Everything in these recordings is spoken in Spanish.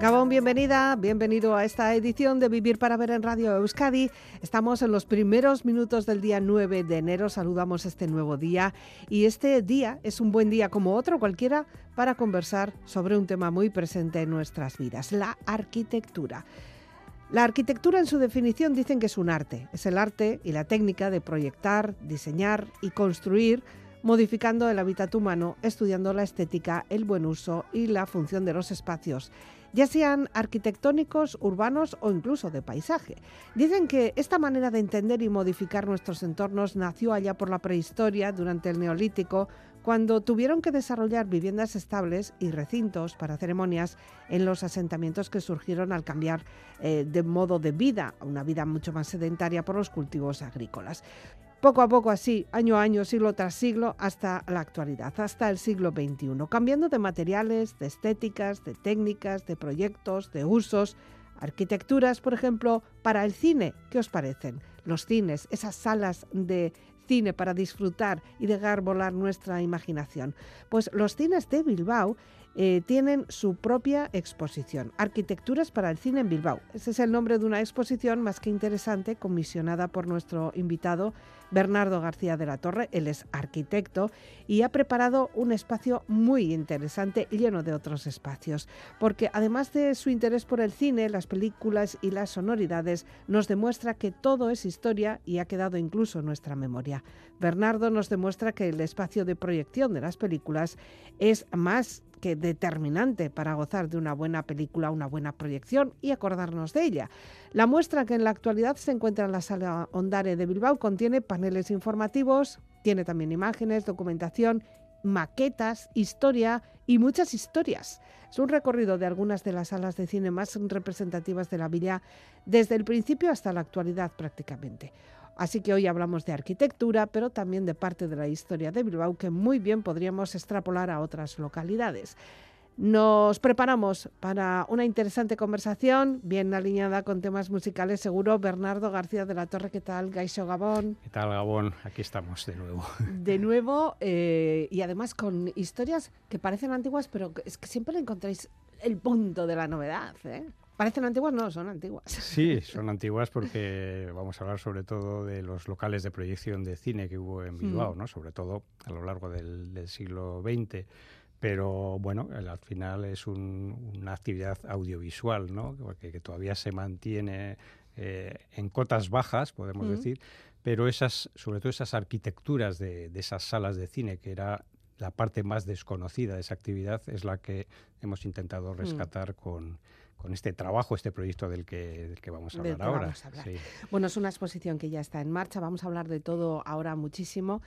Gabón, bienvenida, bienvenido a esta edición de Vivir para Ver en Radio Euskadi. Estamos en los primeros minutos del día 9 de enero, saludamos este nuevo día. Y este día es un buen día como otro cualquiera para conversar sobre un tema muy presente en nuestras vidas, la arquitectura. La arquitectura en su definición dicen que es un arte, es el arte y la técnica de proyectar, diseñar y construir modificando el hábitat humano, estudiando la estética, el buen uso y la función de los espacios ya sean arquitectónicos, urbanos o incluso de paisaje. Dicen que esta manera de entender y modificar nuestros entornos nació allá por la prehistoria, durante el Neolítico, cuando tuvieron que desarrollar viviendas estables y recintos para ceremonias en los asentamientos que surgieron al cambiar eh, de modo de vida una vida mucho más sedentaria por los cultivos agrícolas poco a poco así, año a año, siglo tras siglo, hasta la actualidad, hasta el siglo XXI, cambiando de materiales, de estéticas, de técnicas, de proyectos, de usos, arquitecturas, por ejemplo, para el cine. ¿Qué os parecen? Los cines, esas salas de cine para disfrutar y dejar volar nuestra imaginación. Pues los cines de Bilbao eh, tienen su propia exposición, Arquitecturas para el Cine en Bilbao. Ese es el nombre de una exposición más que interesante, comisionada por nuestro invitado Bernardo García de la Torre. Él es arquitecto y ha preparado un espacio muy interesante lleno de otros espacios, porque además de su interés por el cine, las películas y las sonoridades, nos demuestra que todo es historia y ha quedado incluso en nuestra memoria. Bernardo nos demuestra que el espacio de proyección de las películas es más que determinante para gozar de una buena película, una buena proyección y acordarnos de ella. La muestra que en la actualidad se encuentra en la sala Ondare de Bilbao contiene paneles informativos, tiene también imágenes, documentación, maquetas, historia y muchas historias. Es un recorrido de algunas de las salas de cine más representativas de la villa desde el principio hasta la actualidad prácticamente. Así que hoy hablamos de arquitectura, pero también de parte de la historia de Bilbao que muy bien podríamos extrapolar a otras localidades. Nos preparamos para una interesante conversación, bien alineada con temas musicales, seguro. Bernardo García de la Torre, ¿qué tal? Gaisho Gabón. ¿Qué tal, Gabón? Aquí estamos de nuevo. De nuevo, eh, y además con historias que parecen antiguas, pero es que siempre encontráis el punto de la novedad. ¿eh? ¿Parecen antiguas? No, son antiguas. Sí, son antiguas porque vamos a hablar sobre todo de los locales de proyección de cine que hubo en Bilbao, mm. ¿no? sobre todo a lo largo del, siglo XX. Pero bueno, al final es una actividad audiovisual, ¿no? que, todavía se mantiene eh, en cotas bajas, podemos mm. decir, pero esas, sobre todo esas arquitecturas de, de esas salas de cine, que era la parte más desconocida de esa actividad, es la que hemos intentado mm. rescatar con con este trabajo, este proyecto del que, que vamos a hablar ahora. Bueno, es una exposición que ya está en marcha, vamos a hablar de todo ahora muchísimo,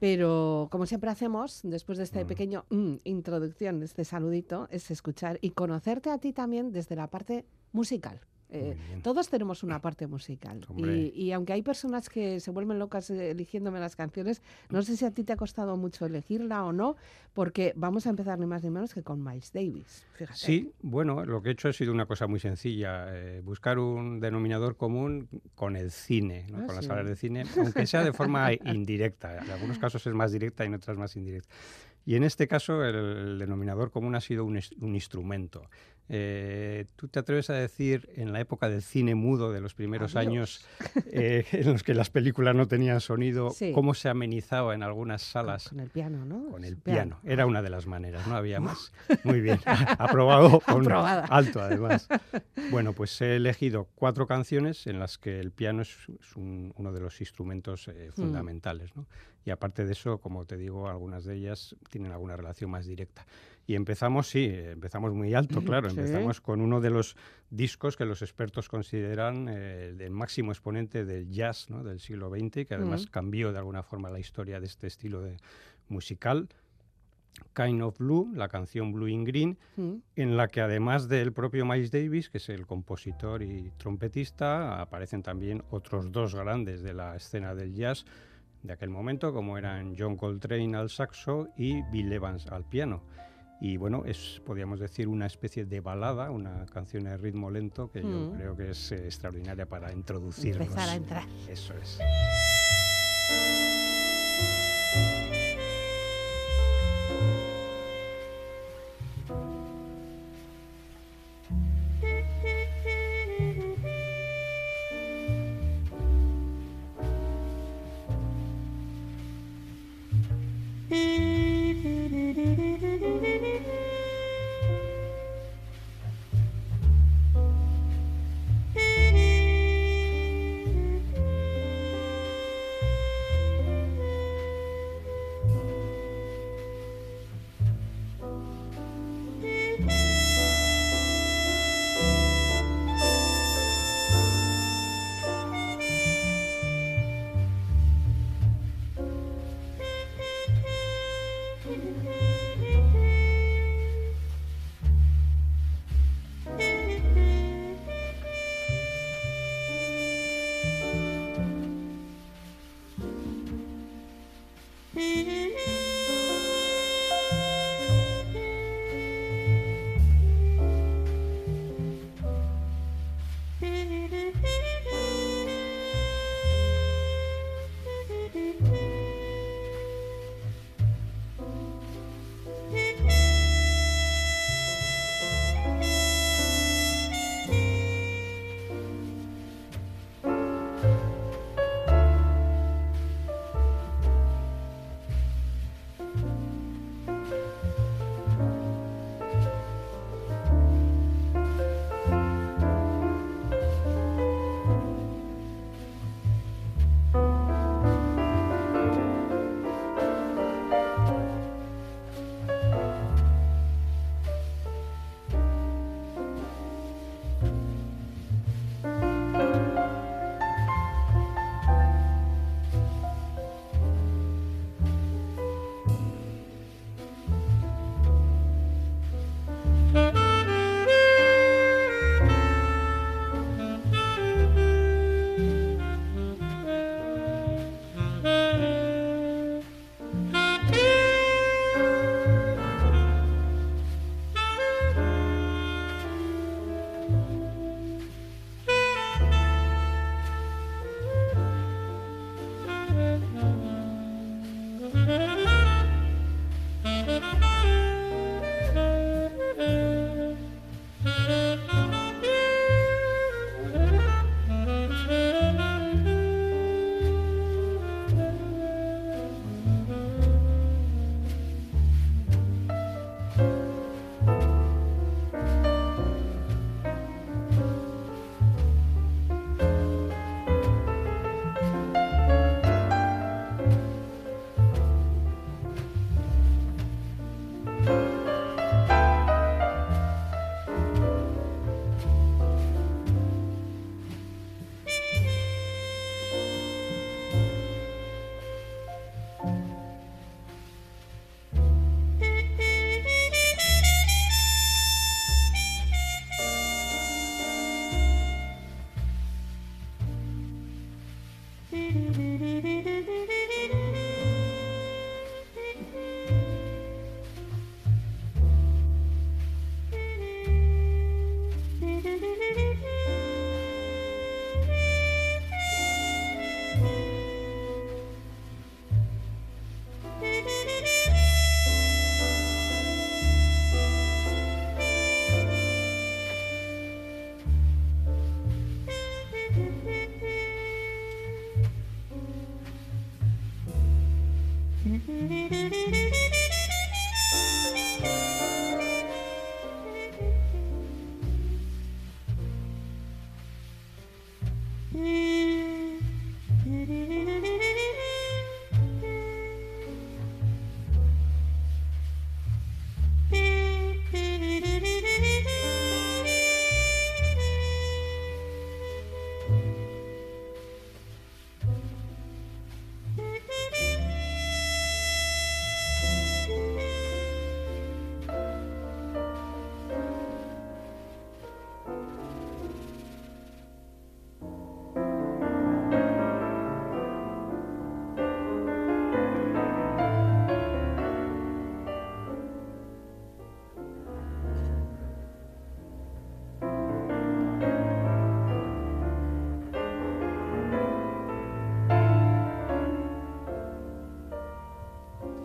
pero como siempre hacemos, después de este mm. pequeño mm, introducción, este saludito, es escuchar y conocerte a ti también desde la parte musical. Eh, todos tenemos una parte musical. Y, aunque hay personas que se vuelven locas eh, eligiéndome las canciones, no sé si a ti te ha costado mucho elegirla o no, porque vamos a empezar ni más ni menos que con Miles Davis. Sí, bueno, lo que he hecho ha sido una cosa muy sencilla, eh, buscar un denominador común con el cine, ah, con las salas de cine, aunque sea de forma indirecta. En algunos casos es más directa y en otras más indirecta. Y en este caso el, denominador común ha sido un, un instrumento. Eh, ¿Tú te atreves a decir, en la época del cine mudo de los primeros años, eh, en los que las películas no tenían sonido, cómo se amenizaba en algunas salas? Con, el piano, ¿no? Con el piano. Era una de las maneras, no había más. Muy bien, aprobado con alto además. Bueno, pues he elegido cuatro canciones en las que el piano es, uno de los instrumentos eh, mm. fundamentales, ¿no? Y aparte de eso, como te digo, algunas de ellas tienen alguna relación más directa. Y empezamos, sí, empezamos muy alto, claro. Empezamos con uno de los discos que los expertos consideran eh, el máximo exponente del jazz ¿no? del siglo XX, que además cambió de alguna forma la historia de este estilo de musical. Kind of Blue, la canción Blue in Green, Mm. en la que además del propio Miles Davis, que es el compositor y trompetista, aparecen también otros dos grandes de la escena del jazz de aquel momento, como eran John Coltrane al saxo y Bill Evans al piano. Y bueno, es, podríamos decir, una especie de balada, una canción de ritmo lento que yo Mm. creo que es eh, extraordinaria para introducirnos. Empezar a entrar. Eso es.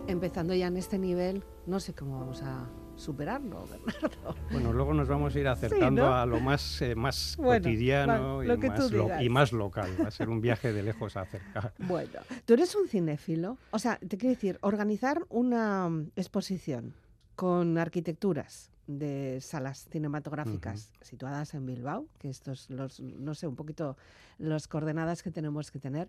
Empezando ya en este nivel, no sé cómo vamos a superarlo, Bernardo. Bueno, luego nos vamos a ir acercando a lo más, eh, más cotidiano y, más y, más local. Va a ser un viaje de lejos a acercar. Bueno, tú eres un cinéfilo. O sea, te quiero decir, organizar una mm, exposición con arquitecturas de salas cinematográficas situadas en Bilbao, que estos los, no sé, un poquito las coordenadas que tenemos que tener.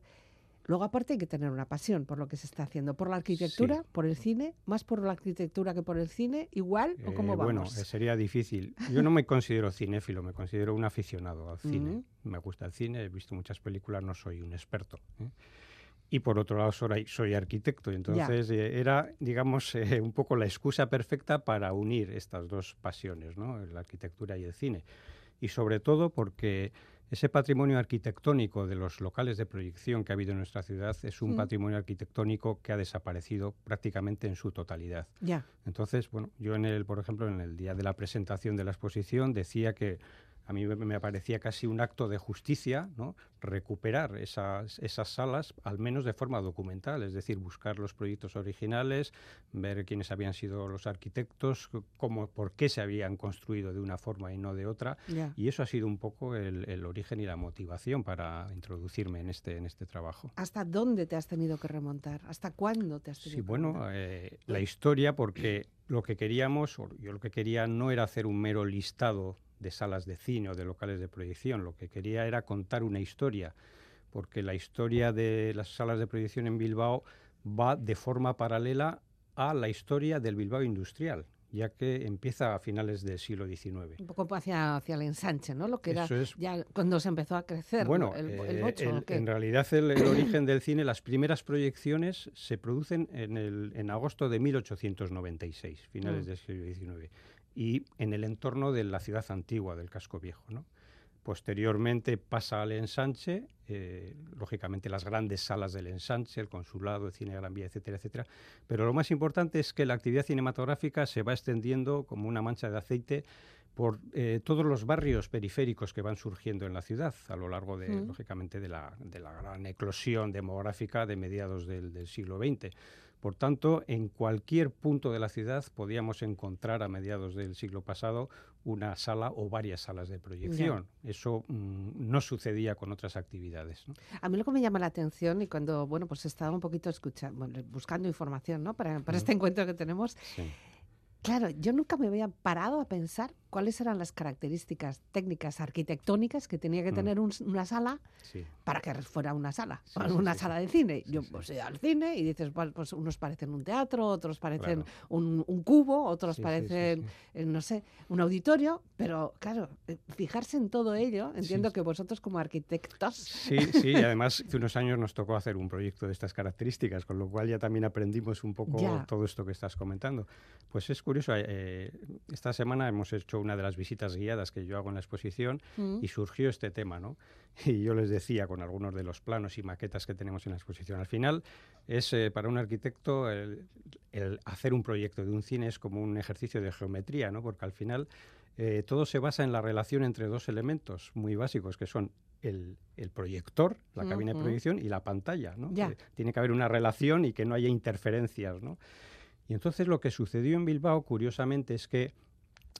Luego, aparte, hay que tener una pasión por lo que se está haciendo, por la arquitectura, por el cine, más por la arquitectura que por el cine, igual o cómo eh, vamos. Bueno, eh, sería difícil. Yo no me considero cinéfilo, me considero un aficionado al cine. Me gusta el cine, he visto muchas películas, no soy un experto. ¿eh? y por otro lado soy, soy arquitecto. Entonces eh, era, digamos, un poco la excusa perfecta para unir estas dos pasiones, ¿no? la arquitectura y el cine. Y sobre todo porque ese patrimonio arquitectónico de los locales de proyección que ha habido en nuestra ciudad es un mm. patrimonio arquitectónico que ha desaparecido prácticamente en su totalidad. Entonces, bueno, yo en el, por ejemplo, en el día de la presentación de la exposición decía que a mí me parecía casi un acto de justicia ¿no? recuperar esas, esas salas, al menos de forma documental, es decir, buscar los proyectos originales, ver quiénes habían sido los arquitectos, cómo, por qué se habían construido de una forma y no de otra. Y eso ha sido un poco el, origen y la motivación para introducirme en este, en este trabajo. ¿Hasta dónde te has tenido que remontar? ¿Hasta cuándo te has tenido sí, bueno, eh, la historia, porque lo que queríamos, yo lo que quería no era hacer un mero listado de salas de cine o de locales de proyección. Lo que quería era contar una historia, porque la historia de las salas de proyección en Bilbao va de forma paralela a la historia del Bilbao industrial ya que empieza a finales del siglo XIX. Un poco hacia, hacia el ensanche, ¿no? Lo que era ya cuando se empezó a crecer bueno, el, eh, en realidad el, origen del cine, las primeras proyecciones se producen en, el, en agosto de 1896, finales mm. del siglo XIX y en el entorno de la ciudad antigua, del casco viejo. ¿no? Posteriormente pasa al ensanche, eh, lógicamente las grandes salas del ensanche, el consulado, el cine Gran Vía, etcétera, etcétera. Pero lo más importante es que la actividad cinematográfica se va extendiendo como una mancha de aceite por eh, todos los barrios periféricos que van surgiendo en la ciudad a lo largo de, mm. lógicamente, de la, de la, gran eclosión demográfica de mediados del, del siglo XX. Por tanto, en cualquier punto de la ciudad podíamos encontrar a mediados del siglo pasado una sala o varias salas de proyección. Eso mm, no sucedía con otras actividades. A mí lo que me llama la atención y cuando bueno pues estaba un poquito escuchando, buscando información ¿no? para, este encuentro que tenemos. Claro, yo nunca me había parado a pensar cuáles eran las características técnicas arquitectónicas que tenía que mm. tener una sala para que fuera una sala, una sala de cine. Yo pues al cine y dices, pues unos parecen un teatro, otros parecen un, cubo, otros parecen, eh, no sé, un auditorio, pero claro, eh, fijarse en todo ello, entiendo que vosotros como arquitectos... Sí, sí, y además hace unos años nos tocó hacer un proyecto de estas características, con lo cual ya también aprendimos un poco todo esto que estás comentando. Pues es curioso, eh, esta semana hemos hecho una de las visitas guiadas que yo hago en la exposición mm. y surgió este tema, ¿no? Y yo les decía con algunos de los planos y maquetas que tenemos en la exposición, al final es eh, para un arquitecto el, hacer un proyecto de un cine es como un ejercicio de geometría, ¿no? Porque al final eh, todo se basa en la relación entre dos elementos muy básicos que son el, proyector, la cabina de proyección y la pantalla, ¿no? tiene que haber una relación y que no haya interferencias, ¿no? Y entonces lo que sucedió en Bilbao, curiosamente, es que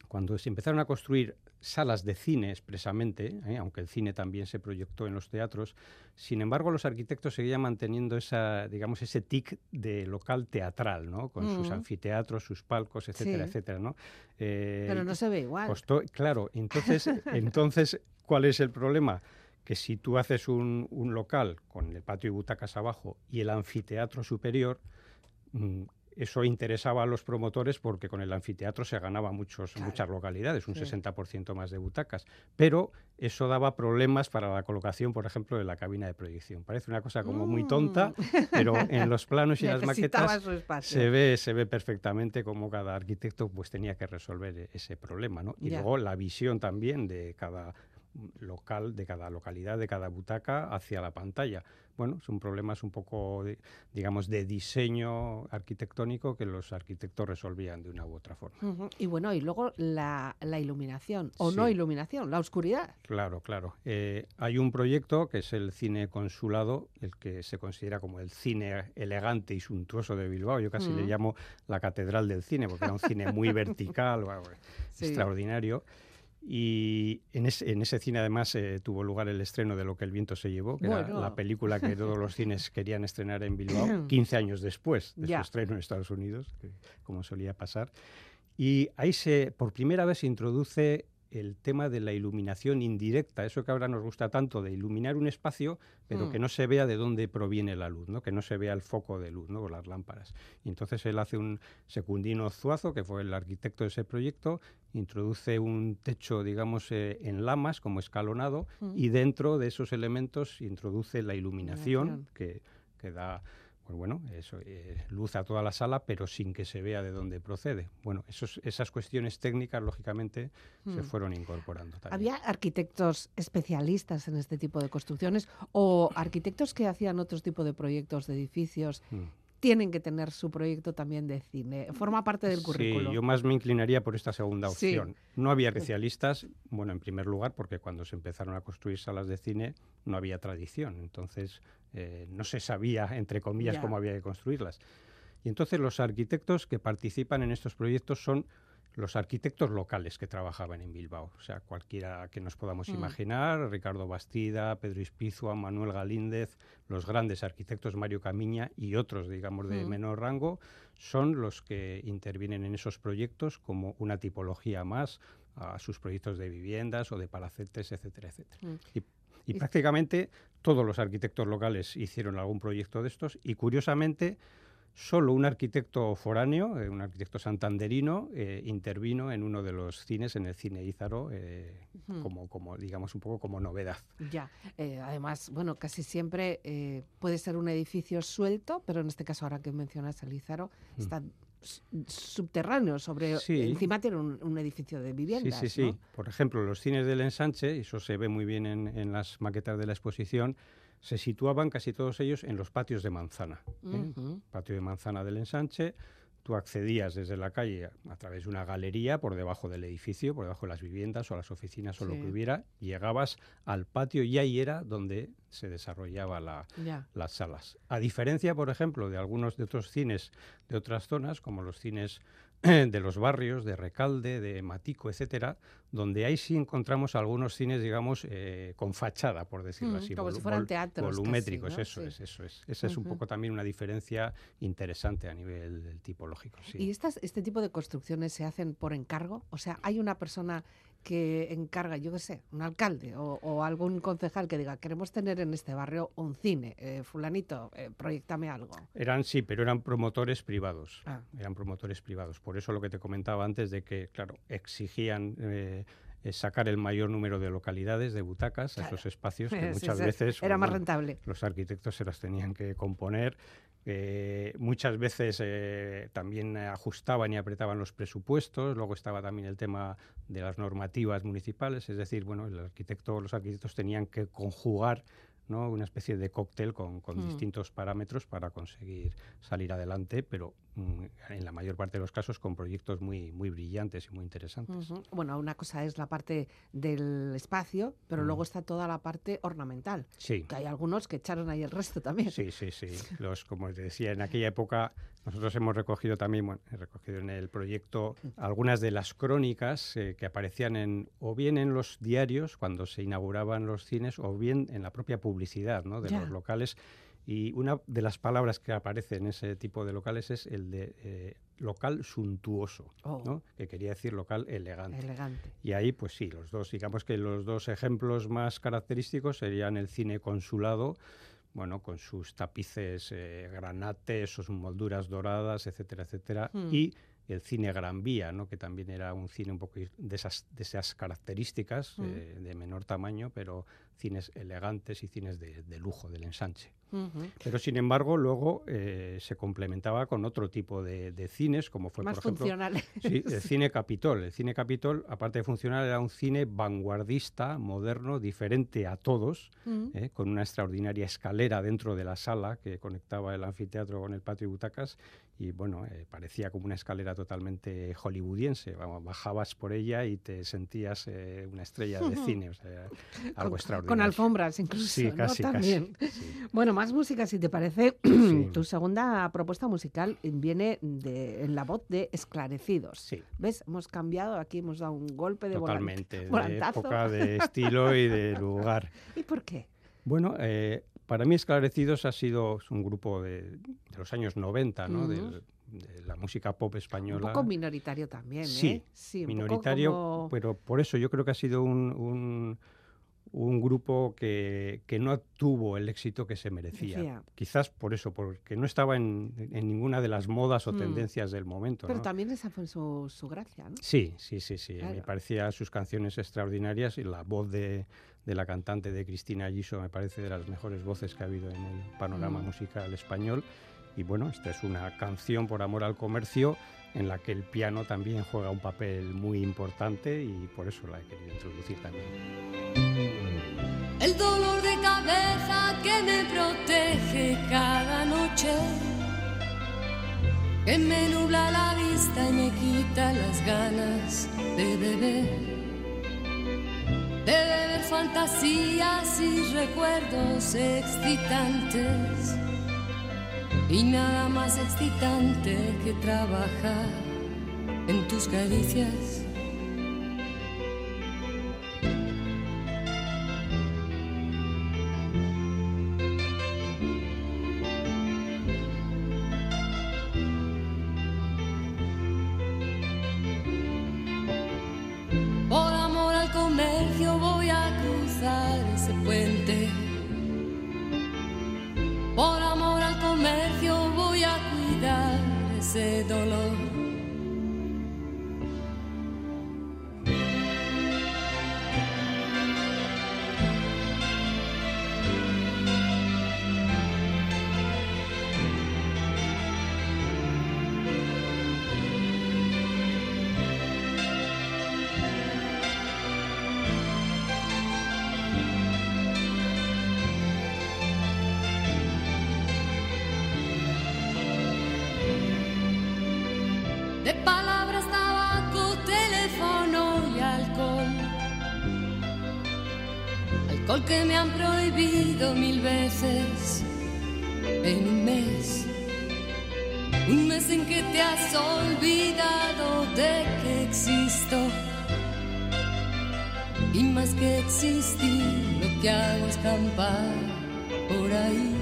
cuando se empezaron a construir salas de cine expresamente, ¿eh? aunque el cine también se proyectó en los teatros, sin embargo los arquitectos seguían manteniendo esa, digamos, ese tic de local teatral, ¿no? Con sus anfiteatros, sus palcos, etcétera, etcétera, ¿no? Eh, Pero no se ve igual. claro, entonces, entonces, ¿cuál es el problema? Que si tú haces un, un local con el patio y butacas abajo y el anfiteatro superior, mm, eso interesaba a los promotores porque con el anfiteatro se ganaba muchos, muchas localidades, un 60% más de butacas. Pero eso daba problemas para la colocación, por ejemplo, de la cabina de proyección. Parece una cosa como muy tonta, mm. pero en los planos y las maquetas se ve, se ve perfectamente cómo cada arquitecto pues, tenía que resolver ese problema. ¿no? Y luego la visión también de cada local de cada localidad, de cada butaca hacia la pantalla. Bueno, son problemas un poco, digamos, de diseño arquitectónico que los arquitectos resolvían de una u otra forma. Y bueno, y luego la, iluminación, o no iluminación, la oscuridad. Claro, claro. Eh, hay un proyecto que es el cine consulado, el que se considera como el cine elegante y suntuoso de Bilbao. Yo casi le llamo la catedral del cine, porque era un cine muy vertical, extraordinario. Y en ese, cine además eh, tuvo lugar el estreno de Lo que el viento se llevó, que era la película que todos los cines querían estrenar en Bilbao, 15 años después de su estreno en Estados Unidos, como solía pasar. Y ahí se, por primera vez se introduce el tema de la iluminación indirecta, eso que ahora nos gusta tanto de iluminar un espacio, pero mm. que no se vea de dónde proviene la luz, ¿no? que no se vea el foco de luz, ¿no? o las lámparas. Y entonces él hace un secundino Zuazo, que fue el arquitecto de ese proyecto, introduce un techo, digamos, eh, en lamas, como escalonado, mm. y dentro de esos elementos introduce la iluminación, que, que da pues bueno, eso, eh, luz a toda la sala, pero sin que se vea de dónde procede. Bueno, esos, esas cuestiones técnicas, lógicamente, se hmm. fueron incorporando. También. ¿Había arquitectos especialistas en este tipo de construcciones o arquitectos que hacían otros tipo de proyectos de edificios hmm tienen que tener su proyecto también de cine. Forma parte del currículo. Sí, yo más me inclinaría por esta segunda opción. No había especialistas, bueno, en primer lugar, porque cuando se empezaron a construir salas de cine no había tradición, entonces eh, no se sabía, entre comillas, cómo había que construirlas. Y entonces los arquitectos que participan en estos proyectos son los arquitectos locales que trabajaban en Bilbao, o sea, cualquiera que nos podamos mm. imaginar, Ricardo Bastida, Pedro Ispizua, Manuel Galíndez, los grandes arquitectos Mario Camiña y otros, digamos, de mm. menor rango, son los que intervienen en esos proyectos como una tipología más a sus proyectos de viviendas o de palacetes, etcétera, etcétera. Mm. Y, y prácticamente todos los arquitectos locales hicieron algún proyecto de estos y curiosamente Solo un arquitecto foráneo, eh, un arquitecto santanderino, eh, intervino en uno de los cines, en el cine Ízaro, eh, como, como, digamos, un poco como novedad. Ya, además, bueno, casi siempre puede ser un edificio suelto, pero en este caso, ahora que mencionas el Ízaro, mm. está subterráneo sobre encima tiene un, edificio de viviendas sí sí sí por ejemplo los cines del ensanche y eso se ve muy bien en, en las maquetas de la exposición se situaban casi todos ellos en los patios de manzana. ¿eh? Patio de manzana del ensanche, tú accedías desde la calle a, través de una galería por debajo del edificio, por debajo de las viviendas o las oficinas o lo que hubiera, llegabas al patio y ahí era donde se desarrollaba las salas. A diferencia, por ejemplo, de algunos de otros cines de otras zonas, como los cines de los barrios, de Recalde, de Matico, etcétera, donde ahí sí encontramos algunos cines, digamos, eh, con fachada, por decirlo mm, así. Como si fueran teatros. Volumétricos, eso es, eso es. Esa es un poco también una diferencia interesante a nivel tipológico. ¿Y estas, este tipo de construcciones se hacen por encargo? O sea, ¿hay una persona que encarga, yo qué sé, un alcalde o, algún concejal que diga, queremos tener en este barrio un cine, eh, fulanito, eh, proyectame algo. Eran sí, pero eran promotores privados, ah. eran promotores privados. Por eso lo que te comentaba antes de que, claro, exigían... Eh, sacar el mayor número de localidades, de butacas, a esos espacios que muchas veces era más rentable. Los arquitectos se las tenían que componer muchas veces eh, también ajustaban y apretaban los presupuestos, luego estaba también el tema de las normativas municipales, es decir, bueno, el arquitecto, los arquitectos tenían que conjugar ¿no? una especie de cóctel con, con hmm. distintos parámetros para conseguir salir adelante, pero mm, en la mayor parte de los casos con proyectos muy, muy brillantes y muy interesantes. Bueno, una cosa es la parte del espacio, pero luego está toda la parte ornamental. Sí. Que hay algunos que echaron ahí el resto también. Sí, sí, sí. Los, como te decía, en aquella época nosotros hemos recogido también, bueno, he recogido en el proyecto algunas de las crónicas eh, que aparecían en, o bien en los diarios cuando se inauguraban los cines, o bien en la propia publicidad ¿no? de los locales. Y una de las palabras que aparece en ese tipo de locales es el de eh, local suntuoso, oh. ¿no? que quería decir local elegante. elegante. Y ahí, pues sí, los dos, digamos que los dos ejemplos más característicos serían el cine consulado, bueno, con sus tapices eh, granates, sus molduras doradas, etcétera, etcétera, hmm. y el cine Gran Vía, ¿no? que también era un cine un poco de esas, de esas características, hmm. eh, de menor tamaño, pero cines elegantes y cines de lujo, del ensanche. Pero sin embargo, luego eh, se complementaba con otro tipo de, cines, como fue, por ejemplo, Sí, el cine Capitol. El cine Capitol, aparte de funcional, era un cine vanguardista, moderno, diferente a todos, eh, con una extraordinaria escalera dentro de la sala que conectaba el anfiteatro con el patio y butacas. Y bueno, eh, parecía como una escalera totalmente hollywoodiense. bajabas por ella y te sentías una estrella de cine, o sea, algo extraordinario. Con alfombras incluso. Sí, casi, También. Bueno, más música, si te parece. Tu segunda propuesta musical viene de, en la voz de Esclarecidos. Sí. ¿Ves? Hemos cambiado, aquí hemos dado un golpe de Totalmente, de época, de estilo y de lugar. ¿Y por qué? Bueno, eh, para mí Esclarecidos ha sido un grupo de, los años 90, ¿no? de la música pop española. Un poco minoritario también, ¿eh? Sí, sí minoritario, pero por eso yo creo que ha sido un un grupo que, no tuvo el éxito que se merecía. Quizás por eso, porque no estaba en, ninguna de las modas o mm. tendencias del momento. Pero también esa fue su, gracia, ¿no? Sí, sí, sí, sí. Me parecía sus canciones extraordinarias y la voz de, la cantante de Cristina Giso me parece de las mejores voces que ha habido en el panorama mm. musical español. Y bueno, esta es una canción por amor al comercio en la que el piano también juega un papel muy importante y por eso la he querido introducir también el dolor de cabeza que me protege cada noche, que me nubla la vista y me quita las ganas de beber, de beber fantasías y recuerdos excitantes, y nada más excitante que trabajar en tus caricias dolor. Que me han prohibido mil veces en un mes. Un mes en que te has olvidado de que existo. Y más que existir, lo que hago es campar por ahí.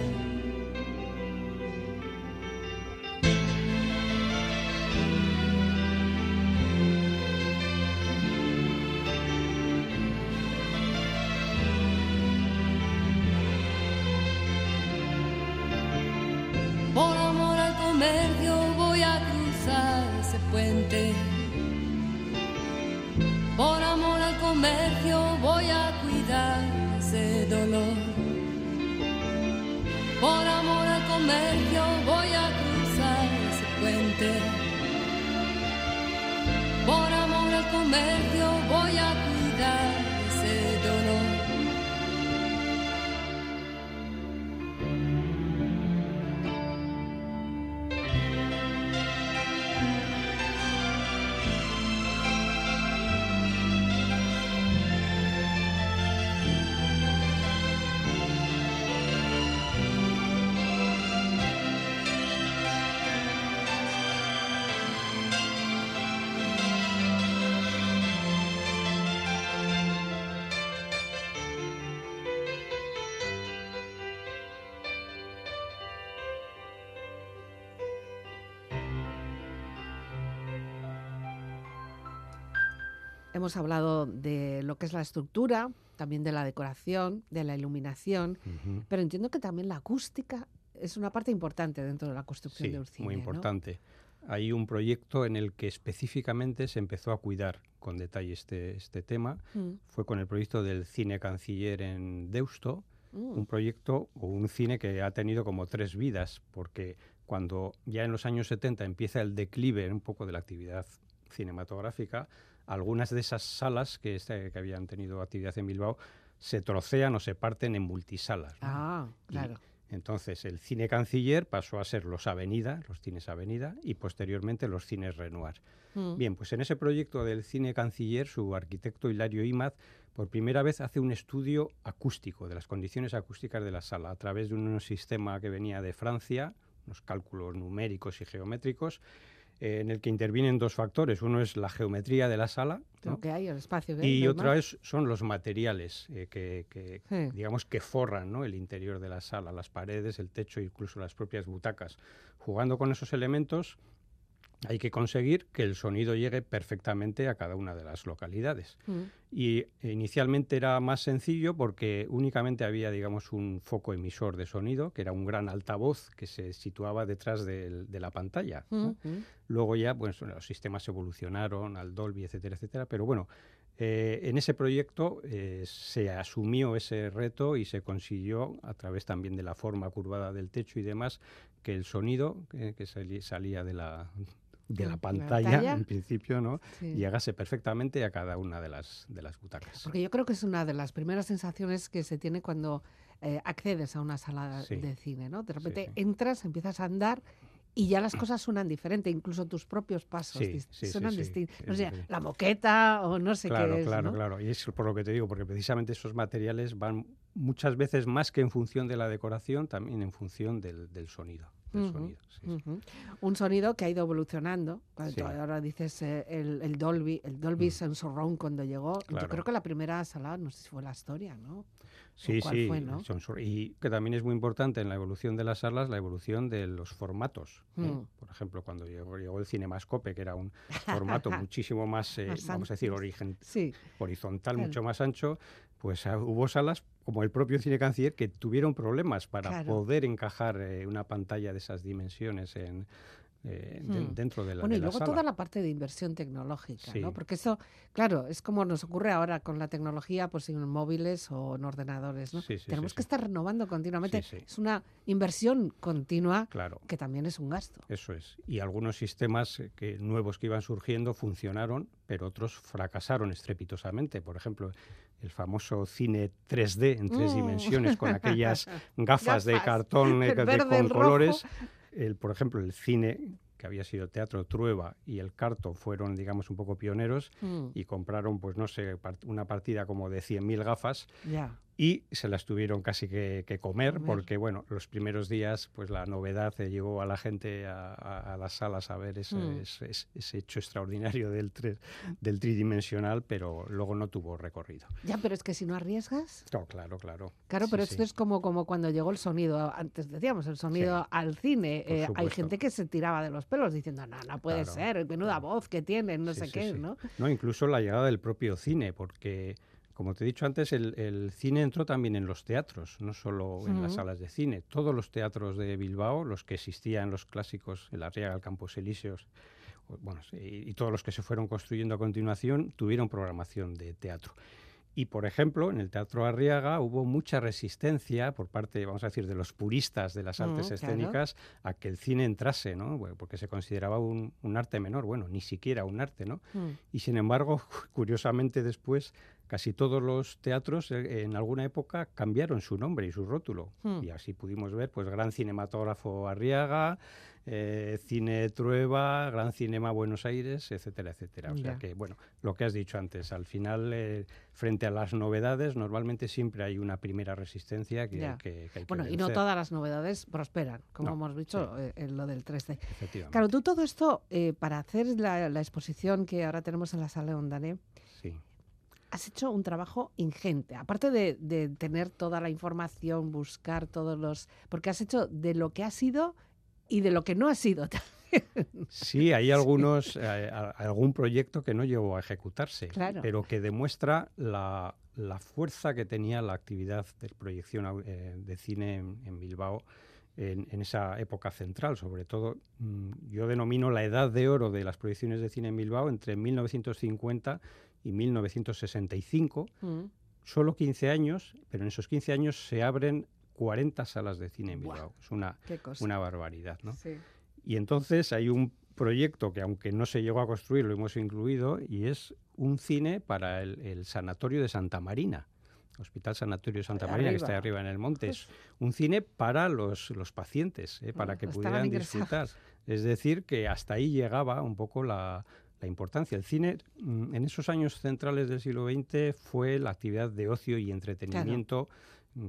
Hemos hablado de lo que es la estructura, también de la decoración, de la iluminación, pero entiendo que también la acústica es una parte importante dentro de la construcción de un cine. Muy importante. hay un proyecto en el que específicamente se empezó a cuidar con detalle este, este tema. Mm. Fue con el proyecto del cine canciller en Deusto, Mm. un proyecto o un cine que ha tenido como tres vidas, porque cuando ya en los años 70 empieza el declive un poco de la actividad cinematográfica, algunas de esas salas que, este- que habían tenido actividad en Bilbao se trocean o se parten en multisalas. ¿no? Ah, Y claro. entonces el cine canciller pasó a ser los Avenida, los cines Avenida, y posteriormente los cines Renoir. Mm. Bien, pues en ese proyecto del cine canciller, su arquitecto Hilario Imaz, por primera vez hace un estudio acústico de las condiciones acústicas de la sala a través de un sistema que venía de Francia, unos cálculos numéricos y geométricos, eh, en el que intervienen dos factores. Uno es la geometría de la sala ¿no? Lo que hay, el espacio. que y hay, otra es, son los materiales eh, que, que, Sí. digamos que forran ¿no? el interior de la sala, las paredes, el techo, incluso las propias butacas. Jugando con esos elementos hay que conseguir que el sonido llegue perfectamente a cada una de las localidades. Mm. Y eh, inicialmente era más sencillo porque únicamente había, digamos, un foco emisor de sonido, que era un gran altavoz que se situaba detrás de la pantalla. ¿no? Mm, mm. Luego ya, pues los sistemas evolucionaron al Dolby, etcétera, etcétera. Pero bueno, eh, en ese proyecto eh, se asumió ese reto y se consiguió, a través también de la forma curvada del techo y demás, que el sonido eh, que salía de la, de la la pantalla, pantalla. en principio, ¿no? Sí. llegase perfectamente a cada una de las, de las butacas. Porque yo creo que es una de las primeras sensaciones que se tiene cuando eh, accedes a una sala Sí. de cine, ¿no? De repente sí. entras, empiezas a andar y ya las cosas suenan diferente, incluso tus propios pasos Sí, sí, suenan sí, distintos. sé, diferente. la moqueta o no sé Claro, qué es, claro, ¿no? claro. Y es por lo que te digo, porque precisamente esos materiales van muchas veces más que en función de la decoración, también en función del, del sonido. Del sonido, sí. Un sonido que ha ido evolucionando. Cuando Sí. ahora dices eh, el, el Dolby, el Dolby Mm. Cuando llegó, yo creo que la primera sala, no sé si fue la historia, ¿no? Sí, sí, fue, no? y que también es muy importante en la evolución de las salas, la evolución de los formatos. ¿eh? Mm. Por ejemplo, cuando llegó, llegó el Cinemascope, que era un formato muchísimo más, eh, Más vamos a decir, ancho. origen- Sí, horizontal, Claro. mucho más ancho, pues ah, hubo salas como el propio Cine Canciller que tuvieron problemas para Claro. poder encajar eh, una pantalla de esas dimensiones en, eh, de- Hmm. dentro de la, Bueno, de y luego sala. toda la parte de inversión tecnológica, ¿no? Porque eso, claro, es como nos ocurre ahora con la tecnología, pues en móviles o en ordenadores, ¿no? Sí, sí, Tenemos que estar renovando continuamente. Es una inversión continua Claro. que también es un gasto. Eso es. Y algunos sistemas eh, que, nuevos que iban surgiendo funcionaron, pero otros fracasaron estrepitosamente. Por ejemplo, el famoso cine 3D en tres Mm. dimensiones con aquellas gafas, de cartón eh, de- verde, con rojo. El, por ejemplo, el cine que había sido Teatro Trueba y el Carto fueron, digamos, un poco pioneros Mm, y compraron, pues no sé, part- una partida como de 100.000 gafas ya. Y se las tuvieron casi que, que comer, Comer. porque bueno, los primeros días pues la novedad eh, llegó a la gente a, a- a las salas a ver ese, Mm. ese- hecho extraordinario del, tres- del tridimensional, pero luego no tuvo recorrido. Ya, pero es que si no arriesgas. No, claro, claro. Claro, Sí, pero sí. esto es como, como cuando llegó el sonido, antes decíamos, el sonido Sí, al cine. Eh, hay gente que se tiraba de los pelos diciendo, no, no puede Claro, ser, menuda claro. voz que tienen, no sé qué. ¿no? No, incluso la llegada del propio cine, porque como te he dicho antes, el, el cine entró también en los teatros, no solo en las salas de cine. Todos los teatros de Bilbao, los que existían, los clásicos, el Arriaga, el Campos Elíseos, bueno, y, y todos los que se fueron construyendo a continuación, tuvieron programación de teatro. Y, por ejemplo, en el Teatro Arriaga hubo mucha resistencia por parte, vamos a decir, de los puristas de las artes Mm, claro. escénicas a que el cine entrase, ¿no? Bueno, porque se consideraba un, un arte menor, bueno, ni siquiera un arte, ¿no? Mm. Y sin embargo, curiosamente después, casi todos los teatros eh, en alguna época cambiaron su nombre y su rótulo. Hmm. Y así pudimos ver, pues, Gran Cinematógrafo Arriaga, eh, Cine Trueba, Gran Cinema Buenos Aires, etcétera, etcétera. O sea que, bueno, lo que has dicho antes, al final, eh, frente a las novedades, normalmente siempre hay una primera resistencia que, hay que, que hay que Bueno, y no todas las novedades prosperan, como No, hemos dicho eh, en lo del 3D. efectivamente. Claro, tú todo esto, eh, para hacer la, la exposición que ahora tenemos en la sala de Ondané, Sí. Has hecho un trabajo ingente. Aparte de, de tener toda la información, buscar todos los... Porque has hecho de lo que ha sido y de lo que no ha sido. Sí, hay algunos, eh, algún proyecto que no llegó a ejecutarse, Claro. pero que demuestra la, la fuerza que tenía la actividad de proyección eh, de cine en, en Bilbao en, esa época central, sobre todo mm, yo denomino la edad de oro de las proyecciones de cine en Bilbao entre 1950 y 1965. Mm. Solo 15 años, pero en esos 15 años se abren 40 salas de cine en Bilbao. Es una, una barbaridad, ¿no? Y entonces hay un proyecto que aunque no se llegó a construir, lo hemos incluido, y es un cine para el Sanatorio de Santa Marina Hospital Sanatorio Santa María, que está arriba en el monte. Es pues un cine para los, los pacientes, ¿eh? para que pudieran disfrutar. Es decir, que hasta ahí llegaba un poco la, la importancia. El cine mm, en esos años centrales del siglo XX fue la actividad de ocio y entretenimiento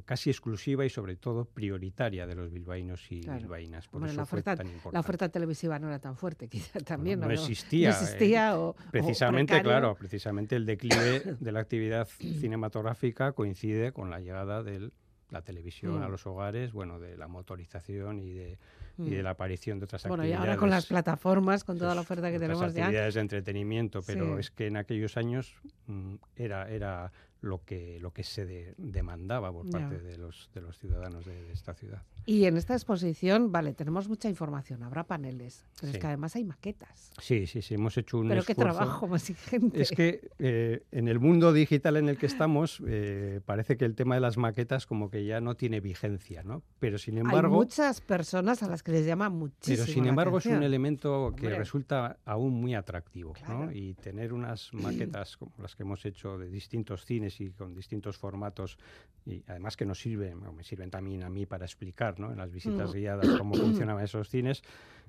casi exclusiva y sobre todo prioritaria de los bilbaínos y bilbaínas. Por eso la, oferta, fue tan importante. la oferta televisiva no era tan fuerte, quizá también. no, existía. No existía eh, precisamente, claro, precisamente el declive de la actividad cinematográfica coincide con la llegada de la televisión a mm. los hogares, bueno, de la motorización y de y de mm. la aparición de otras bueno, actividades. Bueno, y ahora con las plataformas, con toda la oferta que tenemos ya. actividades de entretenimiento, pero es que en aquellos años mm, era, era lo que, lo que se demandaba por parte de los, de los ciudadanos de, esta ciudad. Y en esta exposición, vale, tenemos mucha información, habrá paneles, pero es que además hay maquetas. Sí, sí, sí, hemos hecho un Pero qué trabajo más. Es que eh, en el mundo digital en el que estamos, eh, parece que el tema de las maquetas como que ya no tiene vigencia, ¿no? Pero sin embargo... Hay muchas personas a las que les llama muchísimo Pero sin embargo es un elemento que resulta aún muy atractivo, ¿no? Y tener unas maquetas como las que hemos hecho de distintos cines y con distintos formatos y además que nos sirven, me sirven también a mí para explicar ¿no? en las visitas mm. guiadas cómo funcionaban esos cines,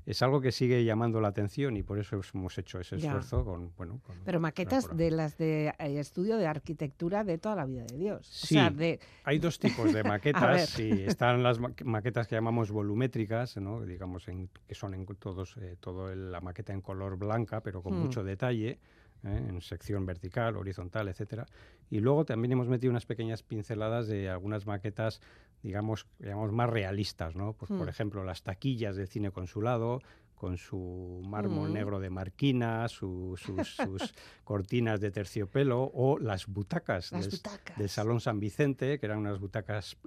es algo que sigue llamando la atención y por eso hemos hecho ese esfuerzo con, bueno, Pero maquetas de las de eh, estudio de arquitectura de toda la vida de Dios. Sí, hay dos tipos de maquetas. y están las maquetas que llamamos volumétricas, ¿no? digamos en, que son en todos eh, todo la maqueta en color blanca, pero con mm. mucho detalle ¿eh? en sección vertical, horizontal, etcétera. Y luego también hemos metido unas pequeñas pinceladas de algunas maquetas, digamos, digamos más realistas, ¿no? Pues, Por hmm. ejemplo, las taquillas del cine consulado, con su mármol mm. negro de marquina, sus, cortinas de terciopelo o las butacas, del, Salón San Vicente, que eran unas butacas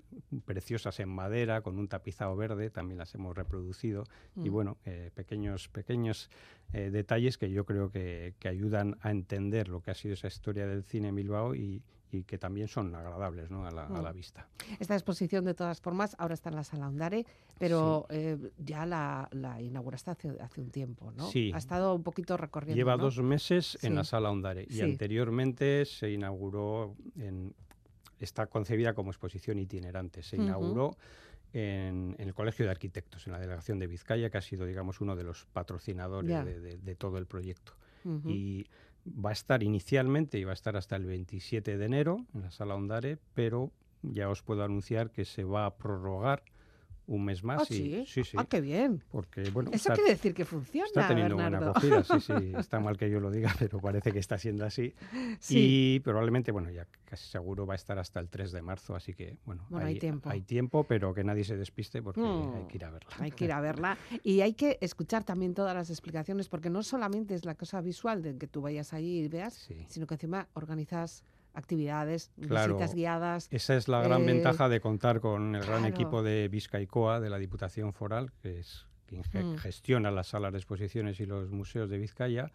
preciosas en madera con un tapizado verde, también las hemos reproducido. Y mm. bueno, eh, pequeños, pequeños eh, detalles que yo creo que, que, ayudan a entender lo que ha sido esa historia del cine en Bilbao y, y que también son agradables ¿no? a, la, mm. vista. Esta exposición, de todas formas, ahora está en la sala Ondare, pero eh, ya la, inauguraste hace, hace, un tiempo, ¿no? Sí. Ha estado un poquito recorriendo. Lleva dos meses en la sala Ondare y anteriormente se inauguró, en, está concebida como exposición itinerante, se inauguró. En, el Colegio de Arquitectos, en la delegación de Vizcaya, que ha sido, digamos, uno de los patrocinadores de, todo el proyecto. Y va a estar inicialmente y va a estar hasta el 27 de enero en la sala Ondare, pero ya os puedo anunciar que se va a prorrogar un mes más. ¿Ah, sí? sí, Ah, qué bien. Porque, bueno, Eso quiere decir que funciona, Está teniendo buena acogida, sí, sí. Está mal que yo lo diga, pero parece que está siendo así. Y probablemente, bueno, ya casi seguro va a estar hasta el 3 de marzo, así que, bueno, hay, tiempo. Hay tiempo, pero que nadie se despiste porque mm, hay que ir a verla. Hay que ir a verla. Y hay que escuchar también todas las explicaciones, porque no solamente es la cosa visual de que tú vayas allí y veas, sino que encima organizas actividades, visitas guiadas. Esa es la gran eh, ventaja de contar con el gran equipo de Vizcaicoa, de la Diputación Foral, que es quien mm. gestiona las salas de exposiciones y los museos de Vizcaya,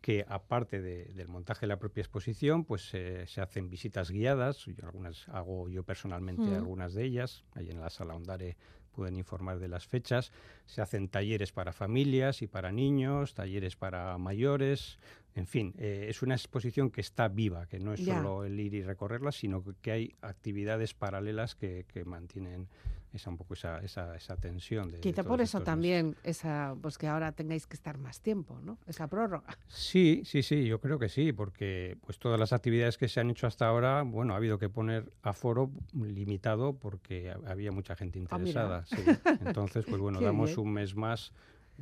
que aparte del montaje de la propia exposición, pues eh, se hacen visitas guiadas, yo algunas hago yo personalmente mm. algunas de ellas, ahí en la sala Ondare pueden informar de las fechas. Se hacen talleres para familias y para niños, talleres para mayores. En fin, eh, es una exposición que está viva, que no es solo el ir y recorrerla, sino que, hay actividades paralelas que, que mantienen esa un poco esa, esa, esa tensión. De, Quizá por eso también, esa, pues que ahora tengáis que estar más tiempo, ¿no? Esa prórroga. Sí, sí, sí, yo creo que sí, porque pues todas las actividades que se han hecho hasta ahora, bueno, ha habido que poner aforo limitado porque había mucha gente ah, interesada. Entonces, pues bueno, damos un mes más.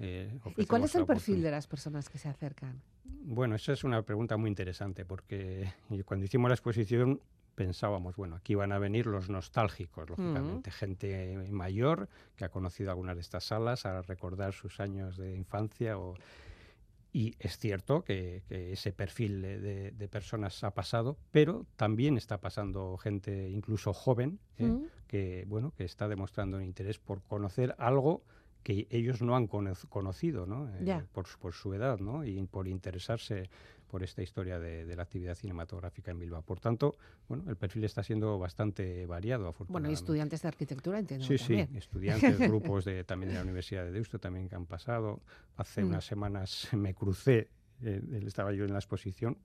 Eh, ¿Y cuál es el perfil de las personas que se acercan? Bueno, esa es una pregunta muy interesante porque cuando hicimos la exposición pensábamos, bueno, aquí van a venir los nostálgicos, lógicamente, gente mayor que ha conocido algunas de estas salas a recordar sus años de infancia Y es cierto que, ese perfil de, personas ha pasado, pero también está pasando gente incluso joven ¿eh? que bueno que está demostrando un interés por conocer algo que ellos no han conocido, ¿no? Eh, por, por, su edad, ¿no? Y por interesarse por esta historia de, la actividad cinematográfica en Bilbao. Por tanto, bueno, el perfil está siendo bastante variado, afortunadamente. Bueno, y estudiantes de arquitectura, entiendo. Sí, sí, estudiantes, grupos de, también de la Universidad de Deusto también que han pasado. Hace mm. unas semanas me crucé, eh, estaba yo en la exposición,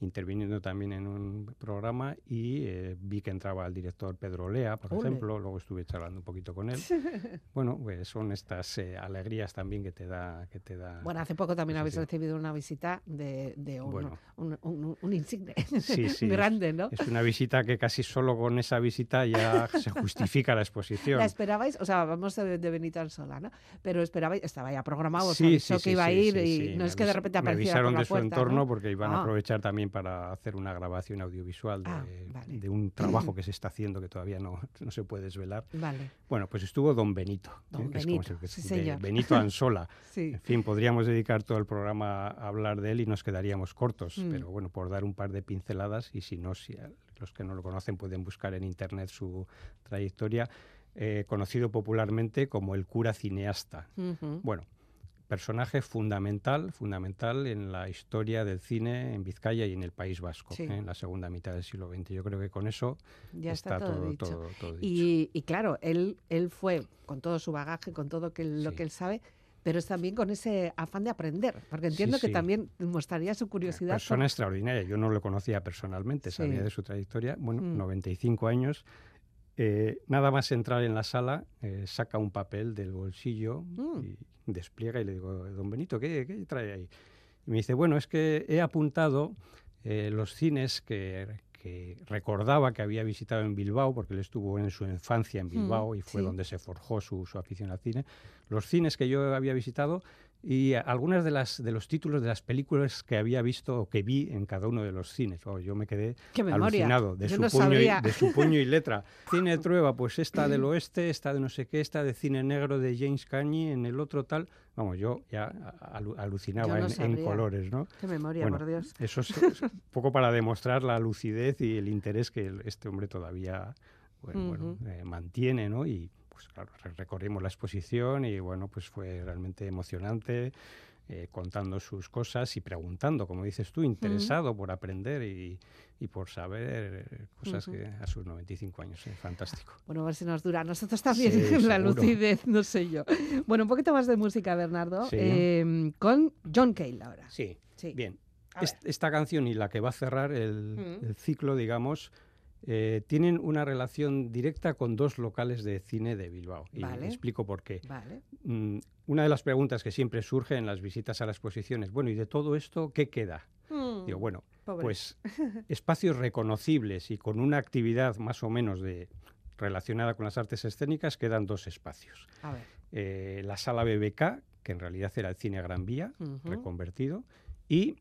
interviniendo también en un programa y eh, vi que entraba el director Pedro Lea, por ejemplo, luego estuve charlando un poquito con él. bueno, pues son estas eh, alegrías también que te da que te da. Bueno, hace poco también habéis recibido una visita de, un, insigne grande, ¿no? Es una visita que casi solo con esa visita ya se justifica la exposición. ¿La esperabais? O sea, vamos de, de Benito Sola, ¿no? Pero esperabais, estaba ya programado, sí, que iba a ir y no es que de repente apareciera Me avisaron de su entorno porque iban a ah. aprovechar también para hacer una grabación audiovisual de, ah, un trabajo que se está haciendo que todavía no, no se puede desvelar. Bueno, pues estuvo Don Benito, ¿eh? Benito, Benito Ansola. En fin, podríamos dedicar todo el programa a hablar de él y nos quedaríamos cortos, mm. pero bueno, por dar un par de pinceladas y si no, si los que no lo conocen pueden buscar en internet su trayectoria. Eh, conocido popularmente como el cura cineasta. Bueno, personaje fundamental, fundamental en la historia del cine en Vizcaya y en el País Vasco, ¿eh? en la segunda mitad del siglo XX. Yo creo que con eso ya está, todo, dicho. Y, claro, él, él fue con todo su bagaje, con todo que, lo que él sabe, pero es también con ese afán de aprender, porque entiendo que también mostraría su curiosidad. Persona extraordinaria, yo no lo conocía personalmente, sabía de su trayectoria, bueno, 95 mm. años. Eh, nada más entrar en la sala, eh, saca un papel del bolsillo mm. y despliega y le digo, don Benito, ¿qué, trae ahí? Y me dice, bueno, es que he apuntado eh, los cines que, recordaba que había visitado en Bilbao, porque él estuvo en su infancia en mm, Bilbao y fue donde se forjó su, su, afición al cine. Los cines que yo había visitado y algunas de las de los títulos de las películas que había visto o que vi en cada uno de los cines. Oh, yo me quedé alucinado de su, puño y, de su puño y letra. Cine Trueba, pues esta del oeste, esta de no sé qué, esta de cine negro de James Cagney, en el otro tal. Vamos, yo ya alucinaba en, colores, ¿no? Qué memoria, por Dios. Eso es, un poco para demostrar la lucidez y el interés que este hombre todavía bueno, eh, mantiene, ¿no? Y, pues claro, recorrimos la exposición y bueno, pues fue realmente emocionante. Eh, contando sus cosas y preguntando, como dices tú, interesado por aprender y, por saber cosas que a sus 95 años. es fantástico. Bueno, a ver si nos dura. Nosotros también la lucidez, no sé yo. Bueno, un poquito más de música, Bernardo, em, con John Cale ahora. Sí, sí. bien. esta canción y la que va a cerrar el, el ciclo, digamos, eh, tienen una relación directa con dos locales de cine de Bilbao. Y explico por qué. Mm, una de las preguntas que siempre surge en las visitas a las exposiciones, bueno, ¿y de todo esto qué queda? Hmm. Digo, bueno, pues espacios reconocibles y con una actividad más o menos de, relacionada con las artes escénicas quedan dos espacios. Eh, la sala BBK, que en realidad era el cine Gran Vía, reconvertido, y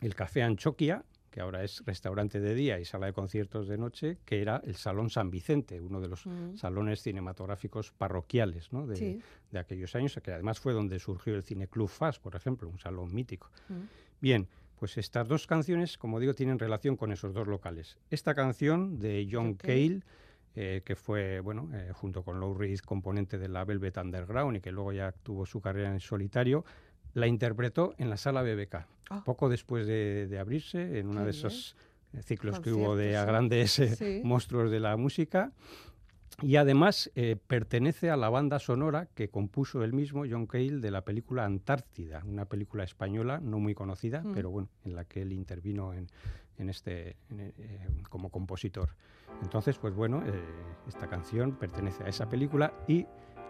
el Café Anchoquia, que ahora es restaurante de día y sala de conciertos de noche, que era el Salón San Vicente, uno de los mm. salones cinematográficos parroquiales de, aquellos años, que además fue donde surgió el Cine Club FAS, por ejemplo, un salón mítico. Mm. Bien, pues estas dos canciones, como digo, tienen relación con esos dos locales. Esta canción de John Cale, eh, que fue, bueno, eh, junto con Lou Reed, componente de la Velvet Underground y que luego ya tuvo su carrera en solitario, la interpretó en la sala BBK, ah. poco después de, abrirse, en uno de esos eh, ciclos que hubo de a grandes eh, monstruos de la música. Y además eh, pertenece a la banda sonora que compuso él mismo, John Cale, de la película Antártida, una película española no muy conocida, mm. pero bueno, en la que él intervino en, este, como compositor. Entonces, pues bueno, esta canción pertenece a esa película y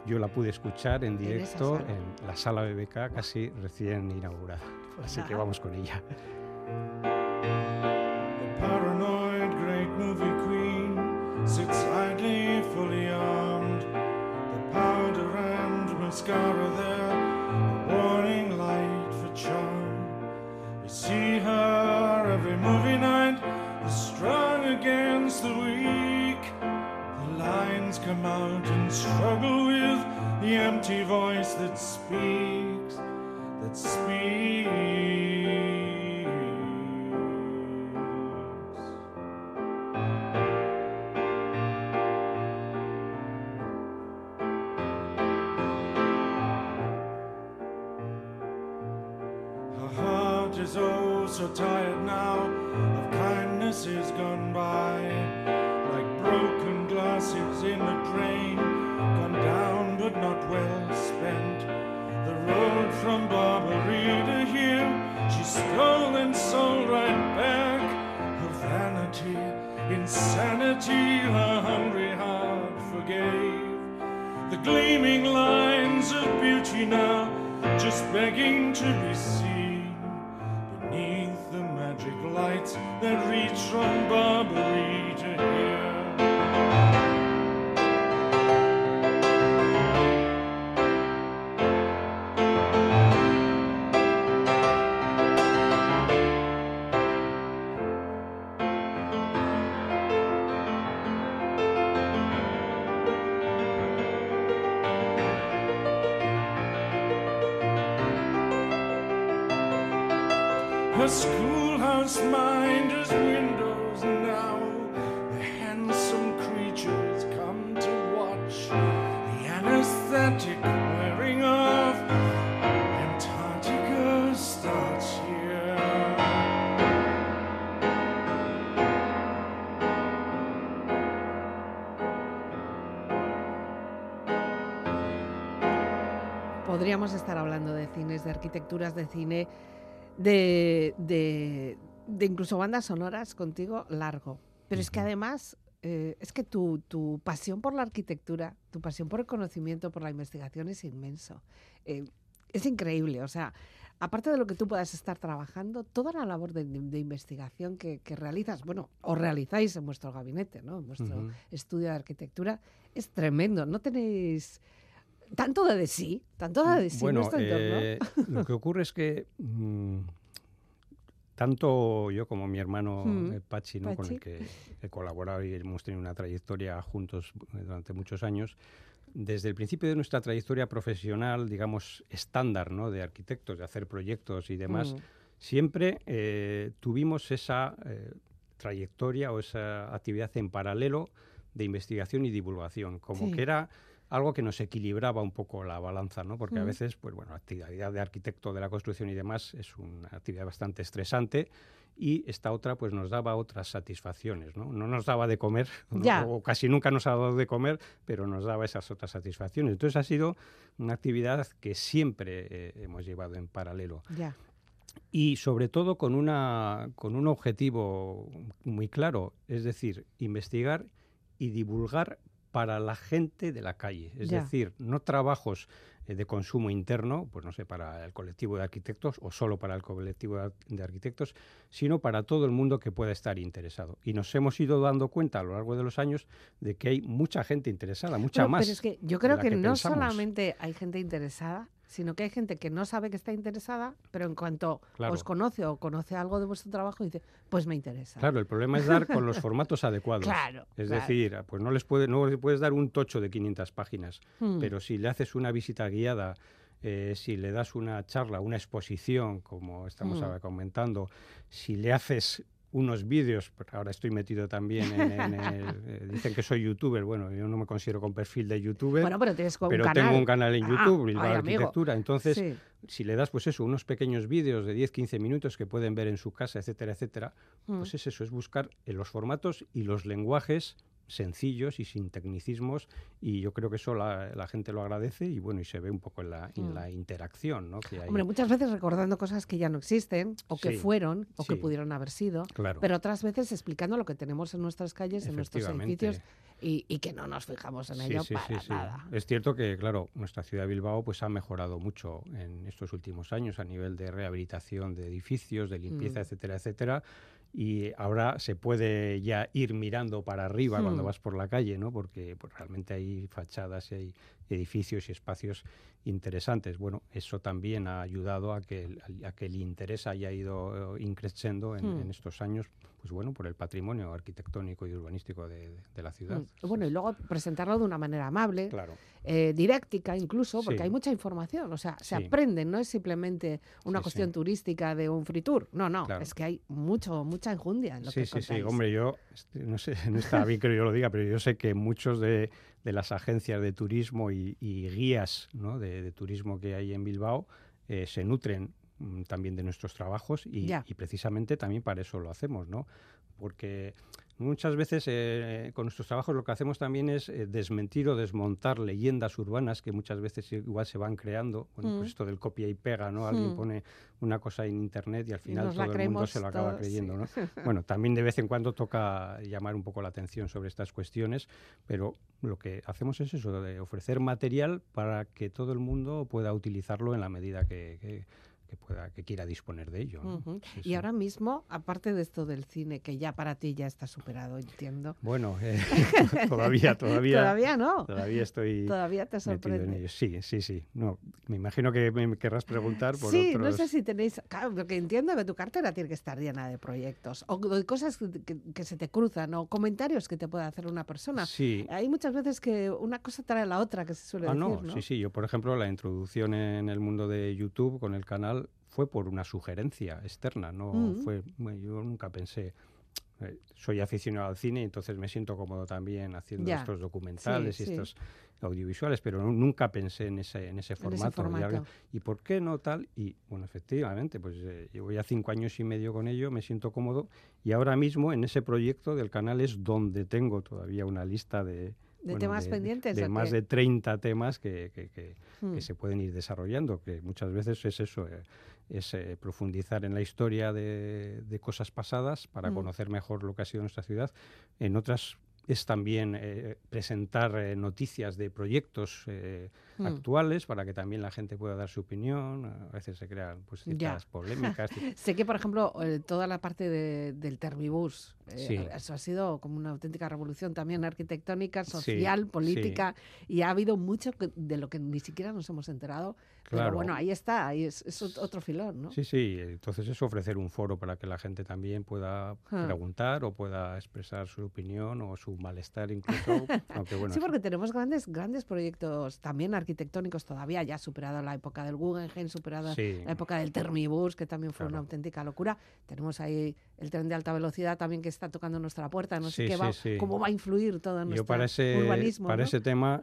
yo la pude escuchar en directo en, la sala BBK casi recién inaugurada. Pues Así que vamos con ella. The paranoid great movie queen sits idly fully armed. The powder and mascara there, a warning light for charm. We see her every movie night, strong against the weak. Lines come out and struggle with the empty voice that speaks. that speaks. Her heart is oh so tired now of kindnesses gone by, from Barbary to here, she stole and sold right back. Her vanity, insanity, her hungry heart forgave. The gleaming lines of beauty now, just begging to be seen beneath the magic lights that reach from Barbary Podríamos estar hablando de cines, de arquitecturas de cine, de, de incluso bandas sonoras contigo largo. Pero es que además, eh, es que tu, tu, pasión por la arquitectura, tu pasión por el conocimiento, por la investigación es inmenso. Eh, es increíble, o sea, aparte de lo que tú puedas estar trabajando, toda la labor de, investigación que, realizas, bueno, o realizáis en vuestro gabinete, ¿no? En vuestro estudio de arquitectura, es tremendo. No tenéis tanto de sí, tanto de sí en nuestro entorno. Eh, lo que ocurre es que mm, tanto yo como mi hermano mm, eh, Pachi, con el que he colaborado y hemos tenido una trayectoria juntos eh, durante muchos años, desde el principio de nuestra trayectoria profesional, digamos, estándar ¿no? de arquitectos, de hacer proyectos y demás, mm. siempre eh, tuvimos esa trayectoria o esa actividad en paralelo de investigación y divulgación, como que era algo que nos equilibraba un poco la balanza, ¿no? Porque a veces, pues bueno, la actividad de arquitecto de la construcción y demás es una actividad bastante estresante y esta otra pues nos daba otras satisfacciones, ¿no? No nos daba de comer, o casi nunca nos ha dado de comer, pero nos daba esas otras satisfacciones. Entonces ha sido una actividad que siempre eh, hemos llevado en paralelo. Y sobre todo con, una, con un objetivo muy claro, es decir, investigar y divulgar para la gente de la calle. Es decir, no trabajos eh, de consumo interno, pues no sé, para el colectivo de arquitectos o solo para el colectivo de arquitectos, sino para todo el mundo que pueda estar interesado. Y nos hemos ido dando cuenta a lo largo de los años de que hay mucha gente interesada, mucha más. Pero es que yo creo que, no solamente hay gente interesada, sino que hay gente que no sabe que está interesada, pero en cuanto os conoce o conoce algo de vuestro trabajo, dice, pues me interesa. Claro, el problema es dar con los formatos adecuados. Claro. Es decir, pues no les puede, no les puedes dar un tocho de 500 páginas, hmm. pero si le haces una visita guiada, eh, si le das una charla, una exposición, como estamos hmm. comentando, si le haces unos vídeos, ahora estoy metido también en, el, eh, dicen que soy youtuber, bueno, yo no me considero con perfil de youtuber, bueno, pero, tienes pero un tengo un canal en ah, YouTube, ah, Arquitectura, entonces si le das pues eso, unos pequeños vídeos de 10-15 minutos que pueden ver en su casa, etcétera, etcétera, pues mm. es eso, es buscar en los formatos y los lenguajes sencillos y sin tecnicismos y yo creo que eso la, gente lo agradece y bueno y se ve un poco en la, en mm. la interacción ¿no? que hay. Hombre, muchas veces recordando cosas que ya no existen o que fueron o que pudieron haber sido, pero otras veces explicando lo que tenemos en nuestras calles, en nuestros edificios y, que no nos fijamos en ello para nada. Es cierto que, claro, nuestra ciudad de Bilbao pues ha mejorado mucho en estos últimos años a nivel de rehabilitación de edificios, de limpieza, mm. etcétera, etcétera y ahora se puede ya ir mirando para arriba cuando hmm. vas por la calle, ¿no? Porque pues, realmente hay fachadas y hay edificios y espacios interesantes. Bueno, eso también ha ayudado a que, a que el interés haya ido eh, increciendo en, hmm. en, estos años, pues bueno, por el patrimonio arquitectónico y urbanístico de, la ciudad. Hmm. Bueno, y luego presentarlo de una manera amable. Claro. eh, didáctica incluso, porque Sí. hay mucha información, o sea, se Sí. aprende, no es simplemente una Sí, cuestión sí. turística de un free tour, no, no, Claro. es que hay mucho, mucha enjundia en lo Sí, que sí, sí. contáis. Hombre, yo, este, no sé, no está bien que yo lo diga, pero yo sé que muchos de, de las agencias de turismo y, y guías ¿no? de, de turismo que hay en Bilbao eh, se nutren mm, también de nuestros trabajos y, precisamente también para eso lo hacemos, ¿no? Porque muchas veces eh, con nuestros trabajos lo que hacemos también es eh, desmentir o desmontar leyendas urbanas que muchas veces igual se van creando. Bueno, Mm. pues esto del copia y pega, ¿no? Alguien Mm. pone una cosa en internet y al final todo el mundo se lo acaba todos, creyendo, sí. ¿no? Bueno, también de vez en cuando toca llamar un poco la atención sobre estas cuestiones, pero lo que hacemos es eso, de ofrecer material para que todo el mundo pueda utilizarlo en la medida que, que- que pueda, que quiera disponer de ello. ¿no? Ujú. Sí, Y sí. ahora mismo, aparte de esto del cine, que ya para ti ya está superado, entiendo. Bueno, eh, todavía, todavía, Todavía no. todavía estoy Todavía te metido en sorprende. ello. Sí, sí, sí. No, me imagino que me querrás preguntar por Sí, otros... no sé si tenéis, claro, porque entiendo que tu cartera tiene que estar llena de proyectos o de cosas que, que- se te cruzan o comentarios que te puede hacer una persona. Sí, Hay muchas veces que una cosa trae a la otra, que se suele Ah, decir, no, ¿no? sí, sí. Yo, por ejemplo, la introducción en el mundo de YouTube con el canal fue por una sugerencia externa. No Mm. fue, bueno, yo nunca pensé. eh, soy aficionado al cine, entonces me siento cómodo también haciendo Ya, estos documentales sí, y sí. estos audiovisuales, pero nu- nunca pensé en ese, en ese En ese formato. Y formato. alguien- ¿Y por qué no tal? Y bueno, efectivamente, pues eh, llevo ya cinco años y medio con ello, me siento cómodo y ahora mismo en ese proyecto del canal es donde tengo todavía una lista de... ¿De temas pendientes De más qué? de 30 temas que, que- que- Mm. que se pueden ir desarrollando, que muchas veces es eso, eh, es eh, profundizar en la historia de, de cosas pasadas para Mm. conocer mejor lo que ha sido nuestra ciudad. En otras es también eh, presentar eh, noticias de proyectos Mm. actuales para que también la gente pueda dar su opinión. A veces se crean pues, Ya. ciertas polémicas. Sé que, por ejemplo, eh, toda la parte de- del Termibus, eh, Sí. eso ha sido como una auténtica revolución también arquitectónica, Sí, social, sí. política, y ha habido mucho que- de lo que ni siquiera nos hemos enterado. Pero Claro. bueno, ahí está, ahí es, es ot- otro filón, ¿no? Sí, sí, entonces es ofrecer un foro para que la gente también pueda Ah. preguntar o pueda expresar su opinión o su malestar incluso, aunque bueno, Sí, porque tenemos grandes, grandes proyectos también arquitectónicos todavía, ya superado la época del Guggenheim, superada Sí. la época del Termibus, que también fue una auténtica locura. Tenemos ahí el tren de alta velocidad también que está tocando nuestra puerta. No sé qué sí, va, sí. cómo va a influir todo Yo nuestro para ese, urbanismo. para ¿no? ese tema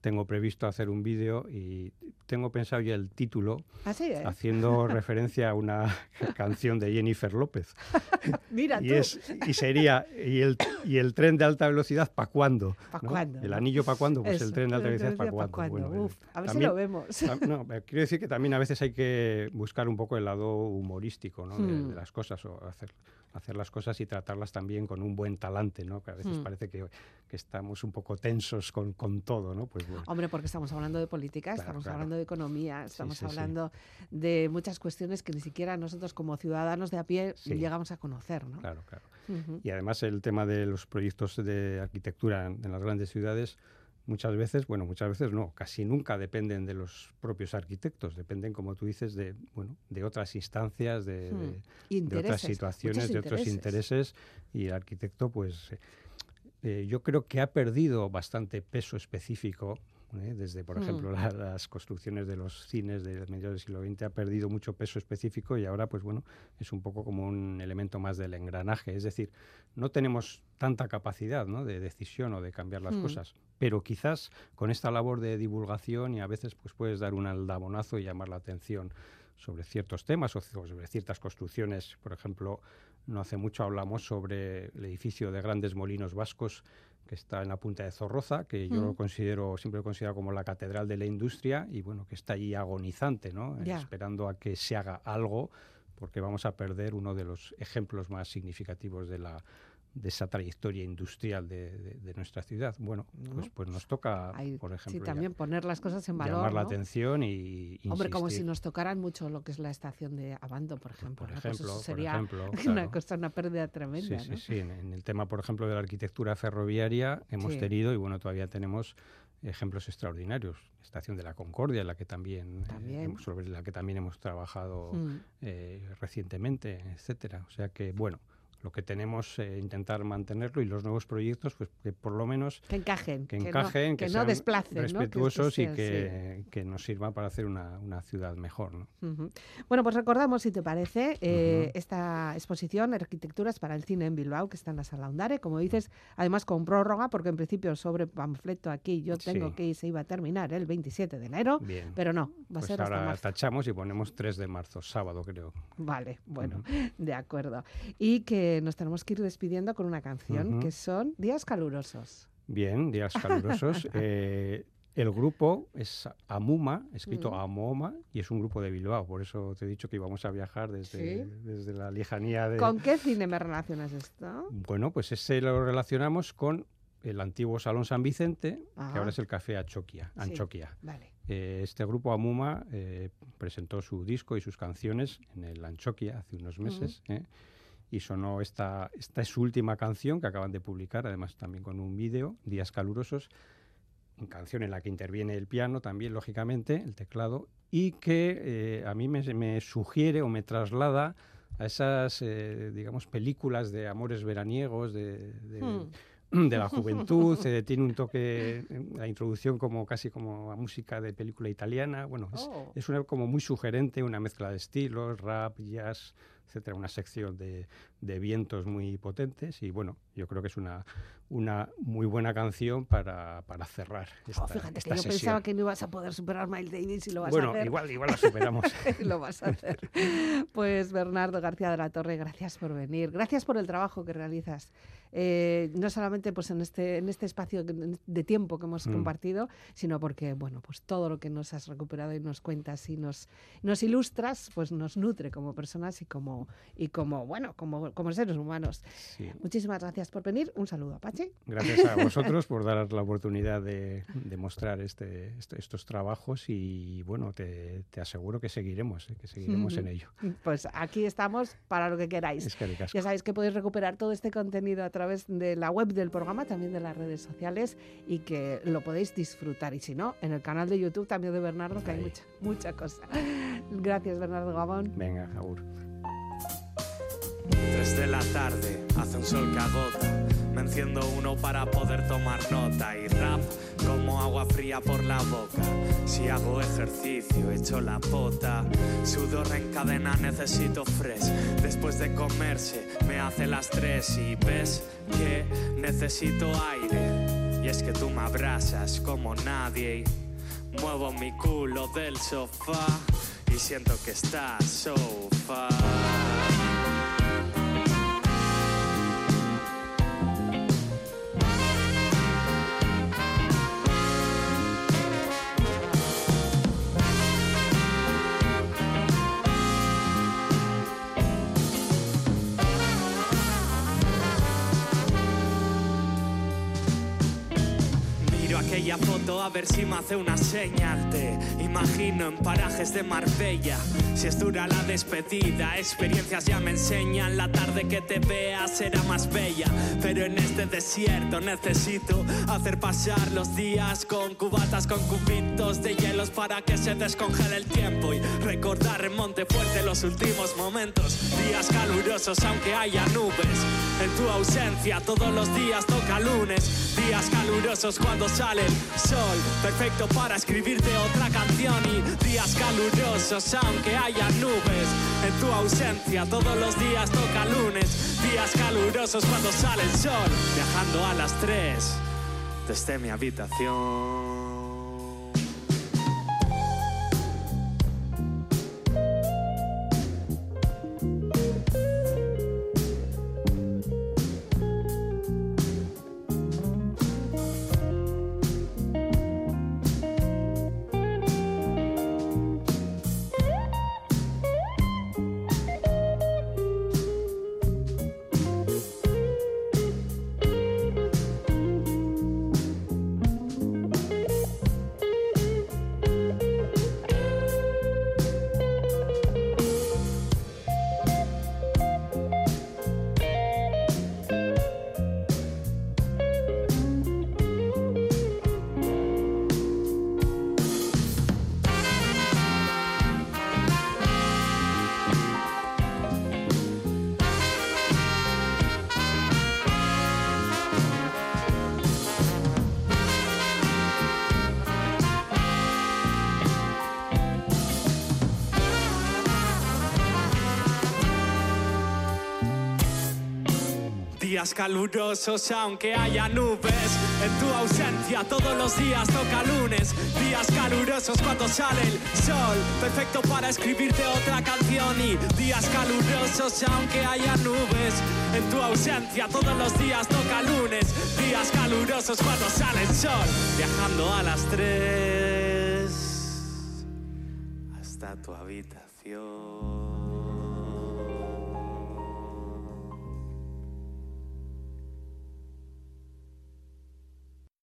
tengo previsto hacer un vídeo y tengo pensado ya el título Así es. haciendo referencia a una canción de Jennifer López. Mira Y, tú. es, y sería, ¿y el, y el tren de alta velocidad para cuándo? ¿Pa' ¿no? cuándo, El anillo para cuándo, pues Eso, el tren de alta el velocidad para cuándo. cuándo. Bueno, Uf, a ver si también- lo vemos. No, eh, quiero decir que también a veces hay que buscar un poco el lado humorístico ¿no? de, Hmm. de las cosas o hacer, hacer las cosas y tratarlas también con un buen talante, ¿no? que a veces Hmm. parece que, que estamos un poco tensos con, con todo. ¿no? Pues bueno, Hombre, porque estamos hablando de política, Claro, estamos claro. hablando de economía, estamos sí, sí. hablando de muchas cuestiones que ni siquiera nosotros como ciudadanos de a pie llegamos a conocer, ¿no? claro, claro. Y además el tema de los proyectos de arquitectura en las grandes ciudades, muchas veces, bueno, muchas veces no, casi nunca dependen de los propios arquitectos, dependen, como tú dices, de, bueno, de otras instancias, de, Hmm. de- de otras situaciones, de otros intereses y el arquitecto pues eh, yo creo que ha perdido bastante peso específico ¿eh? desde por Mm. ejemplo la- las construcciones de los cines de mediados del siglo XX ha perdido mucho peso específico y ahora pues bueno es un poco como un elemento más del engranaje es decir no tenemos tanta capacidad ¿no? de decisión o de cambiar las Mm. cosas pero quizás con esta labor de divulgación y a veces pues puedes dar un aldabonazo y llamar la atención sobre ciertos temas o sobre ciertas construcciones. Por ejemplo, no hace mucho hablamos sobre el edificio de grandes molinos vascos que está en la punta de Zorroza, que yo Mm. lo considero, siempre lo considero como la catedral de la industria y bueno, que está allí agonizante, ¿no? Esperando a que se haga algo porque vamos a perder uno de los ejemplos más significativos de la de esa trayectoria industrial de, de- de nuestra ciudad. Bueno, pues, No, pues nos toca, Ahí, por sí, ejemplo, ya- también poner las cosas en valor. llamar la atención y Hombre, como si nos tocaran mucho lo que es la estación de Abando, por ejemplo. por ¿no? Pues ejemplo, eso por sería una cosa, una pérdida tremenda. Sí, sí, sí. En, en el tema, por ejemplo, de la arquitectura ferroviaria hemos Sí. tenido y bueno, todavía tenemos ejemplos extraordinarios. Estación de la Concordia, la que también, eh, También. sobre la que también hemos trabajado Mm. eh, recientemente, etcétera. O sea que bueno, lo que tenemos eh, intentar mantenerlo y los nuevos proyectos pues que por lo menos que encajen que encajen que, que, no, desplacen respetuosos y que, que, nos sirvan para hacer una, una ciudad mejor ¿no? bueno pues recordamos si te parece eh, esta exposición arquitecturas para el cine en Bilbao que está en la sala Ondare como dices además con prórroga porque en principio sobre panfleto aquí yo tengo que se iba a terminar el 27 de enero pero no va a pues ser ahora hasta marzo. tachamos y ponemos 3 de marzo sábado creo. Vale bueno de acuerdo. Y que nos tenemos que ir despidiendo con una canción que son Días Calurosos. Bien, Días Calurosos. eh, el grupo es Amuma, escrito Amoma, y es un grupo de Bilbao. Por eso te he dicho que íbamos a viajar desde, desde la lejanía de... ¿Con qué cine me relacionas esto? Bueno, pues ese lo relacionamos con el antiguo Salón San Vicente, Ah. que ahora es el Café Anchoquia. Sí, Anchoquia. Vale. Eh, este grupo Amuma eh, presentó su disco y sus canciones en el Anchoquia hace unos meses. ¿eh? Y sonó esta, esta es su última canción que acaban de publicar, además también con un vídeo, Días Calurosos, una canción en la que interviene el piano también, lógicamente, el teclado, y que eh, a mí me, me, sugiere o me traslada a esas, eh, digamos, películas de amores veraniegos, de, de, hmm. de la juventud, eh, tiene un toque, la introducción como casi como a música de película italiana, bueno, es, Oh. es una, como muy sugerente, una mezcla de estilos, rap, jazz, etcétera, una sección de, de, vientos muy potentes y bueno, yo creo que es una, una muy buena canción para, para cerrar esta, oh, fíjate esta que yo sesión. pensaba que no ibas a poder superar Miles Davis y lo vas bueno, a hacer. igual, igual la superamos. lo vas a hacer. Pues Bernardo García de la Torre, gracias por venir, gracias por el trabajo que realizas. Eh, no solamente pues en este, en este espacio de tiempo que hemos mm. compartido, sino porque bueno, pues todo lo que nos has recuperado y nos cuentas y nos, nos ilustras, pues nos nutre como personas y como y como bueno, como, como seres humanos. Sí. Muchísimas gracias por venir. Un saludo, Apache. Gracias a vosotros por dar la oportunidad de, de mostrar este, este, estos trabajos y bueno, te, te aseguro que seguiremos, ¿eh? que seguiremos en ello. Pues aquí estamos para lo que queráis. Es que ya sabéis que podéis recuperar todo este contenido a través de la web del programa, también de las redes sociales y que lo podéis disfrutar. Y si no, en el canal de YouTube también de Bernardo, que Ahí. hay mucha, mucha cosa. Gracias, Bernardo Gabón. Venga, Jaur. 3 de la tarde, hace un sol que agota. Me enciendo uno para poder tomar nota y rap como agua fría por la boca. Si hago ejercicio, echo la pota. Sudor en cadena, necesito fresh. Después de comerse, me hace las tres y ves que necesito aire. Y es que tú me abrazas como nadie. Muevo mi culo del sofá y siento que estás sofá. Foto a ver si me hace una señal. Te imagino en parajes de Marbella. Si es dura la despedida, experiencias ya me enseñan. La tarde que te vea será más bella. Pero en este desierto necesito hacer pasar los días con cubatas, con cubitos de hielos para que se descongele el tiempo. Y recordar en Montefuerte los últimos momentos. Días calurosos aunque haya nubes. En tu ausencia todos los días toca lunes. Días calurosos cuando sale sol, perfecto para escribirte otra canción y días calurosos aunque haya nubes. En tu ausencia todos los días toca lunes, días calurosos cuando sale el sol, viajando a las 3 desde mi habitación. Días calurosos aunque haya nubes. En tu ausencia todos los días toca lunes. Días calurosos cuando sale el sol. Perfecto para escribirte otra canción. Y días calurosos aunque haya nubes. En tu ausencia todos los días toca lunes. Días calurosos cuando sale el sol. Viajando a las tres hasta tu habitación.